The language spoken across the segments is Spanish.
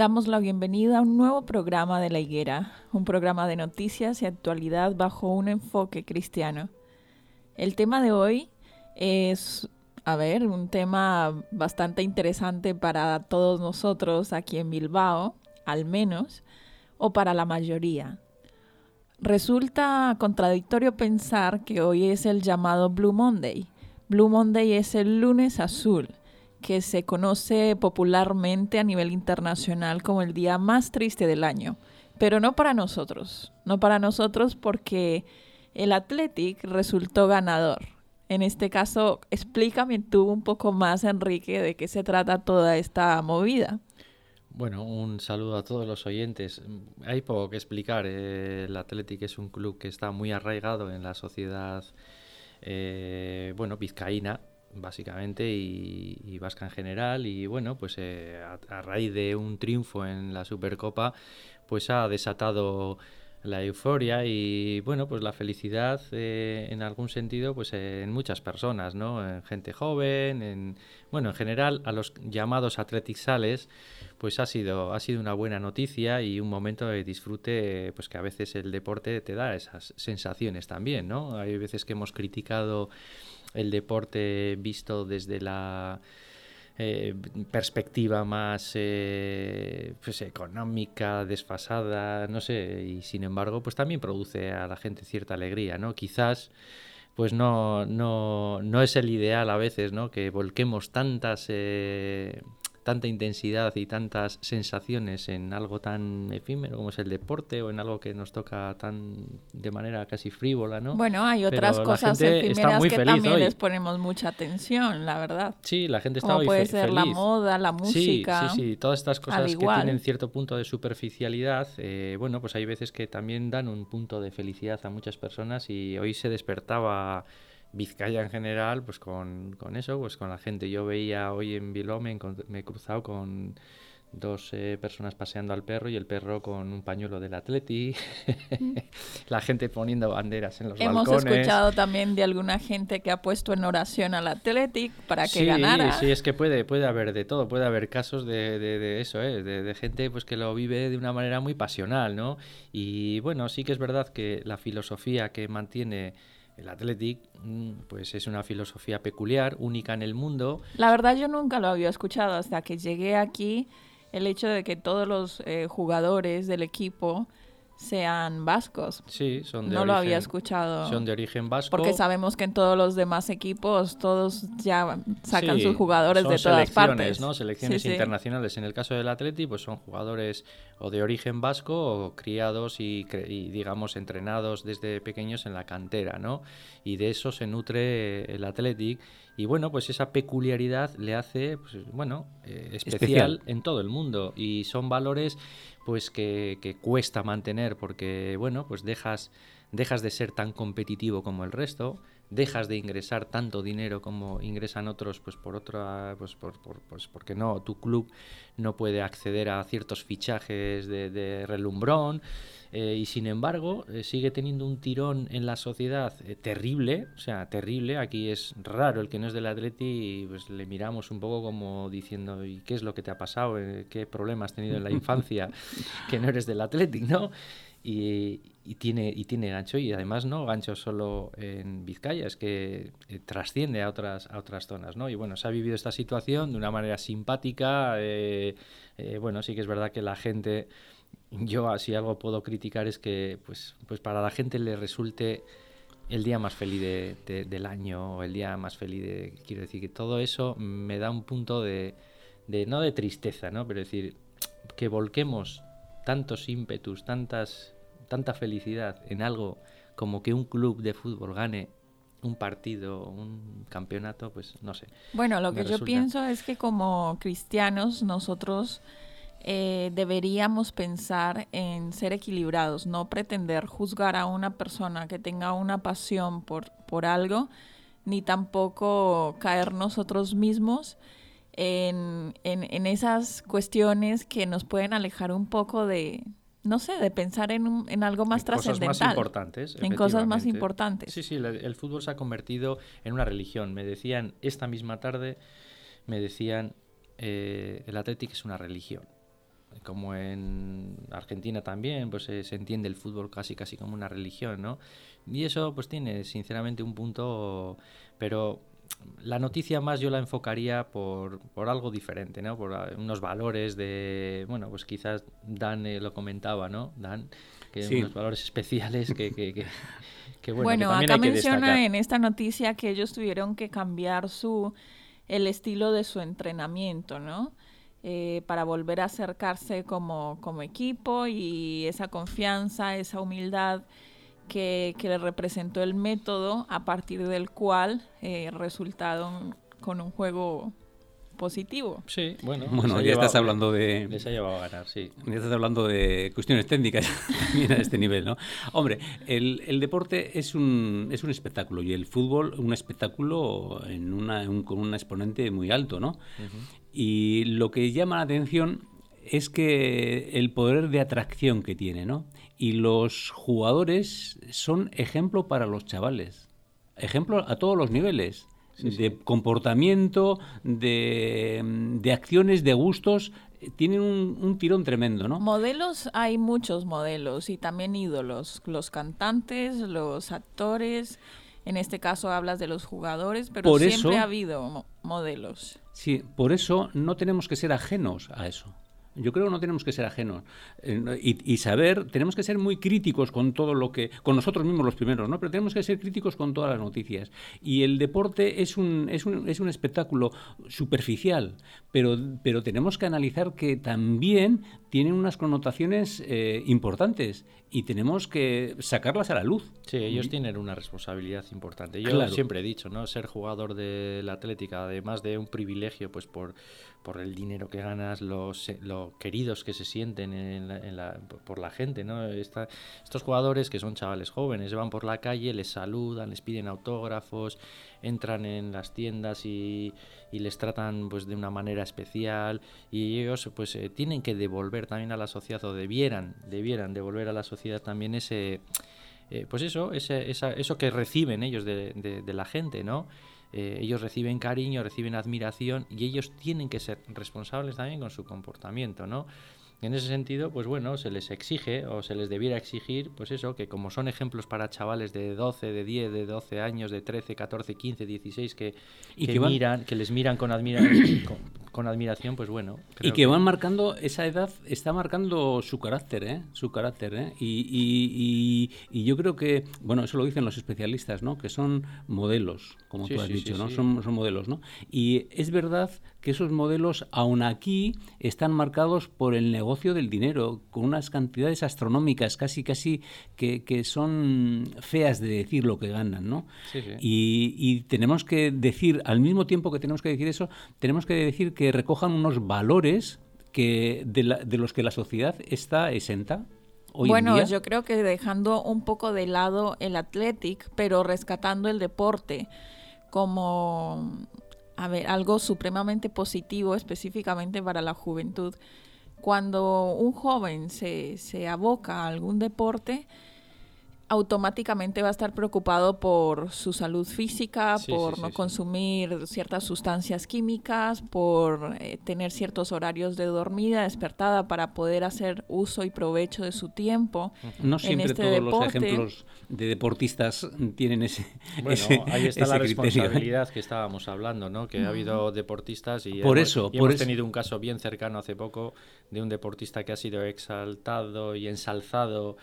Damos la bienvenida a un nuevo programa de La Higuera, un programa de noticias y actualidad bajo un enfoque cristiano. El tema de hoy es, a ver, un tema bastante interesante para todos nosotros aquí en Bilbao, al menos, o para la mayoría. Resulta contradictorio pensar que hoy es el llamado Blue Monday. Blue Monday es el lunes azul que se conoce popularmente a nivel internacional como el día más triste del año, pero no para nosotros, no para nosotros porque el Athletic resultó ganador. En este caso, explícame tú un poco más, Enrique, de qué se trata toda esta movida. Bueno, un saludo a todos los oyentes. Hay poco que explicar. Eh, el Athletic es un club que está muy arraigado en la sociedad, eh, bueno, vizcaína, básicamente y, vasca en general. Y bueno pues eh, a, raíz de un triunfo en la Supercopa pues ha desatado la euforia y bueno pues la felicidad eh, en algún sentido pues en muchas personas no en gente joven en bueno en general a los llamados athletic sales pues ha sido ha sido una buena noticia y un momento de disfrute pues que a veces el deporte te da esas sensaciones también no hay veces que hemos criticado el deporte visto desde la eh, perspectiva más eh, pues, económica, desfasada, no sé, y sin embargo, pues también produce a la gente cierta alegría, ¿no? Quizás pues no, no, no es el ideal a veces, ¿no? Que volquemos tantas eh, tanta intensidad y tantas sensaciones en algo tan efímero como es el deporte o en algo que nos toca tan de manera casi frívola, ¿no? Bueno, hay otras cosas efímeras que también les ponemos mucha atención, la verdad. Sí, la gente está como puede ser la moda, la música. Sí, sí, sí, todas estas cosas que tienen cierto punto de superficialidad, eh, bueno, pues hay veces que también dan un punto de felicidad a muchas personas y hoy se despertaba Vizcaya en general, pues con, con, eso, pues con la gente. Yo veía hoy en Bilbao, me, he cruzado con dos eh, personas paseando al perro y el perro con un pañuelo del Atleti, mm. la gente poniendo banderas en los Hemos balcones. Hemos escuchado también de alguna gente que ha puesto en oración al Athletic para que ganara. Sí, es que puede, puede haber de todo, puede haber casos de, de, de eso, ¿eh? de, de, gente pues que lo vive de una manera muy pasional, ¿no? Y bueno, sí que es verdad que la filosofía que mantiene el Athletic mm, pues es una filosofía peculiar, única en el mundo. La verdad yo nunca lo había escuchado hasta que llegué aquí, el hecho de que todos los eh, jugadores del equipo sean vascos. Sí, son de No lo había escuchado. Son de origen vasco. Porque sabemos que en todos los demás equipos todos ya sacan sus jugadores de todas partes. ¿no? Selecciones internacionales. En el caso del Atleti, pues son jugadores o de origen vasco o criados y, digamos entrenados desde pequeños en la cantera, ¿no? Y de eso se nutre el Athletic y bueno, pues esa peculiaridad le hace, pues, bueno, eh, especial, en todo el mundo y son valores pues que, cuesta mantener porque, bueno, pues dejas, dejas de ser tan competitivo como el resto, dejas de ingresar tanto dinero como ingresan otros, pues por otra, pues, por, pues porque no, tu club no puede acceder a ciertos fichajes de, relumbrón. Eh, y sin embargo eh, sigue teniendo un tirón en la sociedad eh, terrible, o sea, terrible. Aquí es raro el que no es del Atleti y pues le miramos un poco como diciendo, ¿y qué es lo que te ha pasado? ¿Qué problemas has tenido en la infancia que no eres del Athletic, no? Y, tiene, y tiene gancho y además no gancho solo en Vizcaya, es que eh, trasciende a otras, a otras zonas, ¿no? Y bueno, se ha vivido esta situación de una manera simpática, eh, eh, bueno, sí que es verdad que la gente, yo así algo puedo criticar es que pues, pues para la gente le resulte el día más feliz del año o el día más feliz de, quiero decir que todo eso me da un punto de, de no de tristeza, ¿no? Pero decir, que volquemos tantos ímpetus, tantas, tanta felicidad en algo como que un club de fútbol gane un partido, un campeonato, pues no sé. Bueno, lo que yo pienso es que como cristianos nosotros eh, deberíamos pensar en ser equilibrados, no pretender juzgar a una persona que tenga una pasión por, por algo, ni tampoco caer nosotros mismos en, en, esas cuestiones que nos pueden alejar un poco de, no sé, de pensar en, en algo más trascendental. En cosas más importantes. En cosas más importantes. Sí, sí, el, fútbol se ha convertido en una religión. Me decían esta misma tarde, me decían, eh, el Atlético es una religión. Como en Argentina también, pues se entiende el fútbol casi casi como una religión, ¿no? Y eso pues tiene sinceramente un punto, pero la noticia más yo la enfocaría por, por algo diferente, ¿no? Por ah, unos valores de, bueno, pues quizás Dan eh, lo comentaba, ¿no? Dan, que unos valores especiales que, que, que, bueno, bueno que acá menciona en esta noticia que ellos tuvieron que cambiar su el estilo de su entrenamiento, ¿no? Eh, para volver a acercarse como, como equipo y esa confianza, esa humildad que, le representó el método a partir del cual eh, resultaron con un juego positivo. Sí, bueno. Bueno, ya estás hablando de... Les ha llevado a ganar, sí. Ya estás hablando de cuestiones técnicas a este nivel, ¿no? Hombre, el, el, deporte es un, es un espectáculo y el fútbol un espectáculo en una, con un exponente muy alto, ¿no? Y lo que llama la atención es que el poder de atracción que tiene, ¿no? Y los jugadores son ejemplo para los chavales, ejemplo a todos los niveles. de comportamiento, de, acciones, de gustos, tienen un, tirón tremendo, ¿no? Modelos, hay muchos modelos y también ídolos, los cantantes, los actores, en este caso hablas de los jugadores, pero siempre ha habido modelos. Sí, por eso no tenemos que ser ajenos a eso. Yo creo que no tenemos que ser ajenos eh, y, saber, tenemos que ser muy críticos con todo lo que, con nosotros mismos los primeros, ¿no? Pero tenemos que ser críticos con todas las noticias. Y el deporte es un, es un, es un espectáculo superficial, pero, pero tenemos que analizar que también tienen unas connotaciones eh, importantes y tenemos que sacarlas a la luz. Sí, ellos tienen una responsabilidad importante. Yo siempre he dicho, ¿no? Ser jugador de la Atlética, además de un privilegio, pues por, por el dinero que ganas, los, queridos que se sienten en la, por la gente, ¿no? estos jugadores que son chavales jóvenes, van por la calle, les saludan, les piden autógrafos, entran en las tiendas y, les tratan pues de una manera especial y ellos pues eh, tienen que devolver también a la sociedad o debieran debieran devolver a la sociedad también ese eh, pues eso ese, eso que reciben ellos de, la gente no eh, ellos reciben cariño reciben admiración y ellos tienen que ser responsables también con su comportamiento no en ese sentido, pues bueno, se les exige o se les debiera exigir, pues eso, que como son ejemplos para chavales de 12, de 10, de 12 años, de 13, 14, 15, 16, que, y que, miran, que les miran con, con, admiración, pues bueno. y que, van marcando, esa edad está marcando su carácter, ¿eh? Su carácter, ¿eh? Y, y, y, yo creo que, bueno, eso lo dicen los especialistas, ¿no? Que son modelos, como tú has dicho, ¿no? Son, son modelos, ¿no? Y es verdad que esos modelos, aún aquí, están marcados por el negocio del dinero, con unas cantidades astronómicas, casi, casi, que, que son feas de decir lo que ganan, ¿no? Y, y, tenemos que decir, al mismo tiempo que tenemos que decir eso, tenemos que decir que recojan unos valores que de, de los que la sociedad está exenta. hoy bueno, en día? yo creo que dejando un poco de lado el athletic, pero rescatando el deporte como a ver, algo supremamente positivo específicamente para la juventud. Cuando un joven se, se aboca a algún deporte, automáticamente va a estar preocupado por su salud física, Sí, por sí, no sí, sí. consumir ciertas sustancias químicas, por eh, tener ciertos horarios de dormida, despertada para poder hacer uso y provecho de su tiempo. No en siempre este todos deporte. los ejemplos de deportistas tienen ese Bueno, ese- ahí está ese la criterio. ¿eh? responsabilidad que estábamos hablando, ¿no? Que ha habido deportistas y, Por hemos, eso, y por hemos eso. tenido un caso bien cercano hace poco de un deportista que ha sido exaltado y ensalzado.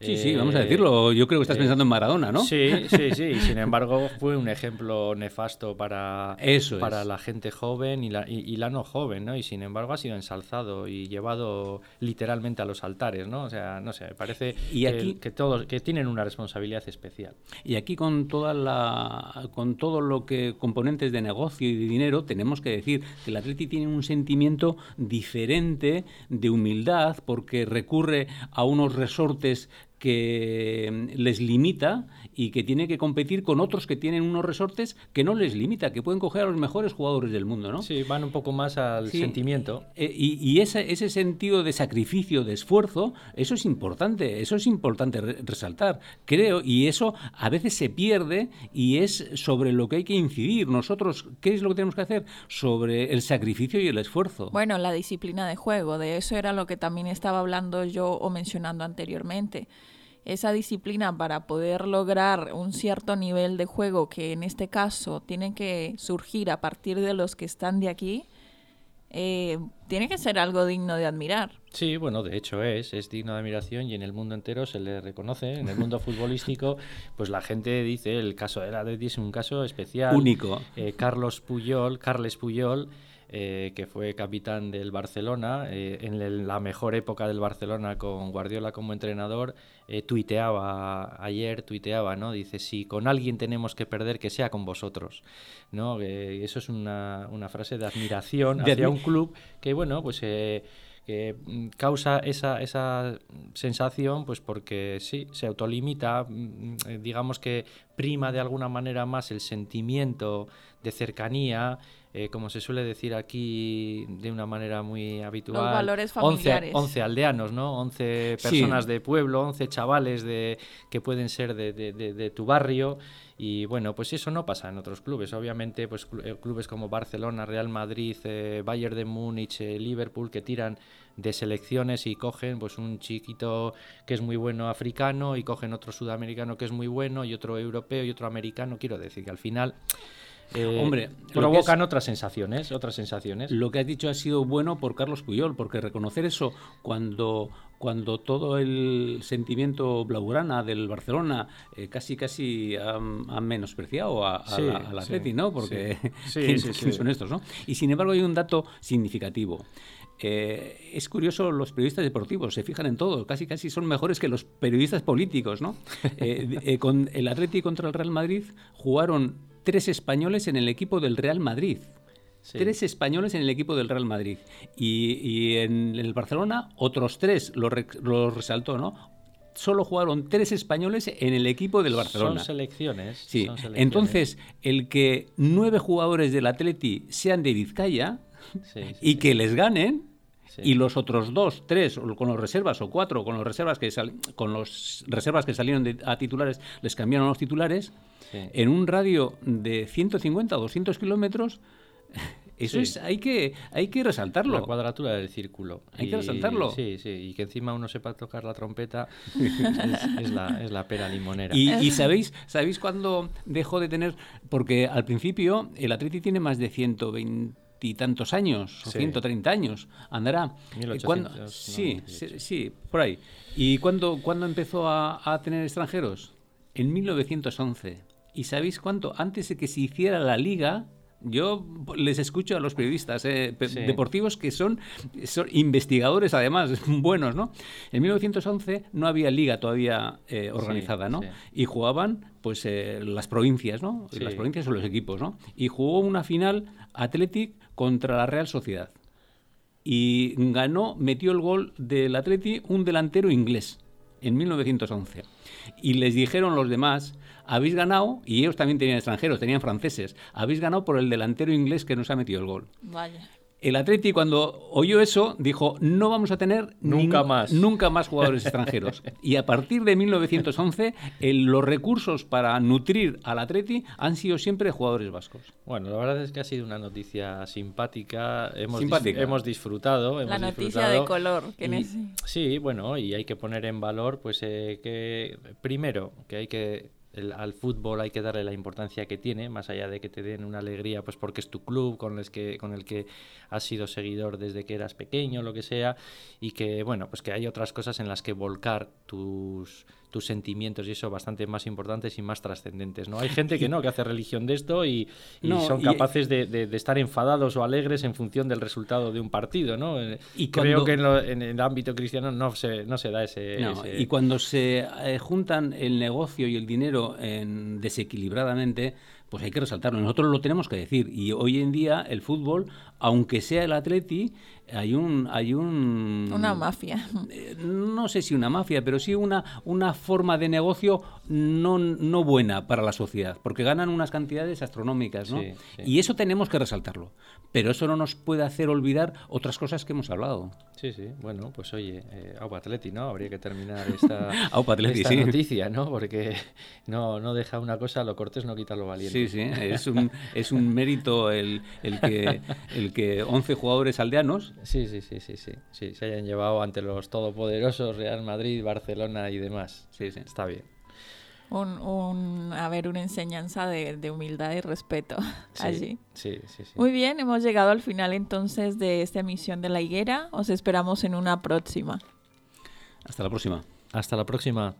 Sí, sí, vamos a eh, decirlo. Yo creo que estás eh, pensando en Maradona, ¿no? Sí, sí, sí. Sin embargo, fue un ejemplo nefasto para, Eso para es. la gente joven y la, y, y la no joven, ¿no? Y sin embargo ha sido ensalzado y llevado literalmente a los altares, ¿no? O sea, no sé, me parece Y que, aquí- que todos que tienen una responsabilidad especial. Y aquí con toda la con todo lo que componentes de negocio y de dinero tenemos que decir que el Atleti tiene un sentimiento diferente de humildad porque recurre a unos resortes que mm, les limita y que tiene que competir con otros que tienen unos resortes que no les limita, que pueden coger a los mejores jugadores del mundo, ¿no? Sí, van un poco más al Sí. sentimiento. Eh, y y ese, ese sentido de sacrificio, de esfuerzo, eso es importante, eso es importante re- resaltar, creo, y eso a veces se pierde y es sobre lo que hay que incidir. Nosotros, ¿qué es lo que tenemos que hacer? Sobre el sacrificio y el esfuerzo. Bueno, la disciplina de juego, de eso era lo que también estaba hablando yo o mencionando anteriormente. Esa disciplina para poder lograr un cierto nivel de juego que en este caso tiene que surgir a partir de los que están de aquí, eh, tiene que ser algo digno de admirar. Sí, bueno, de hecho es, es digno de admiración y en el mundo entero se le reconoce. En el mundo futbolístico, pues la gente dice el caso del Atleti es un caso especial. Único. Eh, Carlos Puyol, Carles Puyol, eh, que fue capitán del Barcelona, eh, en la mejor época del Barcelona con Guardiola como entrenador, eh, tuiteaba ayer, tuiteaba, ¿no? Dice, si con alguien tenemos que perder, que sea con vosotros, ¿no? Eso es una, una frase de admiración hacia un club que, bueno, pues... que causa esa, esa sensación, pues porque sí, se autolimita, mm, digamos que prima de alguna manera más el sentimiento de cercanía, eh, como se suele decir aquí de una manera muy habitual. valores 11 familiares. 11 aldeanos, ¿no? 11 Sí. personas de pueblo, 11 chavales de, que pueden ser de, de- de- de tu barrio. Y bueno, pues eso no pasa en otros clubes. Obviamente, pues eh, clubes como Barcelona, Real Madrid, eh, Bayern de Múnich, eh, Liverpool, que tiran de selecciones y cogen pues un chiquito que es muy bueno africano y cogen otro sudamericano que es muy bueno y otro europeo y otro americano. Quiero decir que al final eh, Hombre, provocan es- otras sensaciones, otras sensaciones. Lo que has dicho ha sido bueno por Carlos Puyol, porque reconocer eso cuando, cuando todo el sentimiento blaugrana del Barcelona eh, casi casi han, han menospreciado a, a Sí, la- al sí, Atleti, ¿no? Porque sí. Sí, ¿quién, sí, quién sí. son estos, no? Y sin embargo hay un dato significativo. Eh, es curioso, los periodistas deportivos se fijan en todo, casi casi son mejores que los periodistas políticos, ¿no? Eh, eh, con el Atleti contra el Real Madrid jugaron tres españoles en el equipo del Real Madrid. Sí. Tres españoles en el equipo del Real Madrid. Y, y en el Barcelona, otros tres, lo, re- lo resaltó, ¿no? Solo jugaron tres españoles en el equipo del Barcelona. Son selecciones. Sí, son selecciones. entonces, el que nueve jugadores del Atleti sean de Vizcaya Sí, y que les ganen, Sí. y los otros dos, tres, con los reservas, o cuatro, con los reservas que, sal- con los reservas que salieron de- a titulares, les cambiaron a los titulares, Sí. en un radio de 150 o 200 kilómetros, eso Sí. es, hay que, hay que resaltarlo. La cuadratura del círculo. Hay que resaltarlo. Sí, sí, y que encima uno sepa tocar la trompeta es, es la, es la pera limonera. Y, y sabéis, ¿sabéis cuándo dejó de tener? Porque al principio el Atleti tiene más de 120 y tantos años, o Sí. 130 años, andará. 1800, ¿Cuándo- no, sí, 18. sí, sí, por ahí. ¿Y cuándo, cuándo empezó a, a tener extranjeros? En 1911. ¿Y sabéis cuánto? Antes de que se hiciera la liga, yo les escucho a los periodistas eh, pe- Sí. deportivos que son, son investigadores además, buenos, ¿no? En 1911 no había liga todavía eh, organizada, ¿no? sí. Y jugaban pues eh, las provincias, ¿no? Las provincias son los equipos, ¿no? Y jugó una final Athletic contra la Real Sociedad. Y ganó, metió el gol del Atleti un delantero inglés. en 1911. Y les dijeron los demás, habéis ganado, y ellos también tenían extranjeros, tenían franceses, habéis ganado por el delantero inglés que nos ha metido el gol. El Atleti cuando oyó eso dijo no vamos a tener nunca más nunca más jugadores extranjeros y a partir de 1911 el- los recursos para nutrir al Atleti han sido siempre jugadores vascos. Bueno, la verdad es que ha sido una noticia simpática. Hemos, dis- hemos disfrutado. La hemos noticia disfrutado. de color que Y- nece- sí, bueno, y hay que poner en valor, pues, eh, que primero, que hay que el- al fútbol hay que darle la importancia que tiene, más allá de que te den una alegría, pues porque es tu club con el que, con el que has sido seguidor desde que eras pequeño, lo que sea, y que, bueno, pues que hay otras cosas en las que volcar tus, tus sentimientos y eso bastante más importantes y más trascendentes, ¿no? Hay gente que no, que hace religión de esto y, y No, son y- capaces de, de- de estar enfadados o alegres en función del resultado de un partido, ¿no? Eh, Y Creo que en, lo- en el ámbito cristiano no se, no se da ese... No, ese- Y cuando se eh, juntan el negocio y el dinero en- desequilibradamente, pues hay que resaltarlo. Nosotros lo tenemos que decir. Y hoy en día el fútbol, aunque sea el Atleti, hay un... Hay un Una mafia. eh, no sé si una mafia, pero sí una, una forma de negocio no, no buena para la sociedad, porque ganan unas cantidades astronómicas, ¿no? Sí, sí. Y eso tenemos que resaltarlo. Pero eso no nos puede hacer olvidar otras cosas que hemos hablado. Sí, sí, bueno, pues oye, eh, Aupa Atleti, ¿no? Habría que terminar esta, Aupa Atleti, esta sí. noticia, ¿no? Porque no, no deja una cosa, lo cortés no quita lo valiente. Sí, sí, es un, es un mérito el, el, que, el que 11 jugadores aldeanos Sí, sí, sí, sí, sí, sí, se hayan llevado ante los todopoderosos Real Madrid, Barcelona y demás. Sí, sí. Está bien. Un, un, a ver, una enseñanza de, de humildad y respeto Sí, allí. Sí, sí, sí. Muy bien, hemos llegado al final entonces de esta emisión de La Higuera. Os esperamos en una próxima. Hasta la próxima. Hasta la próxima.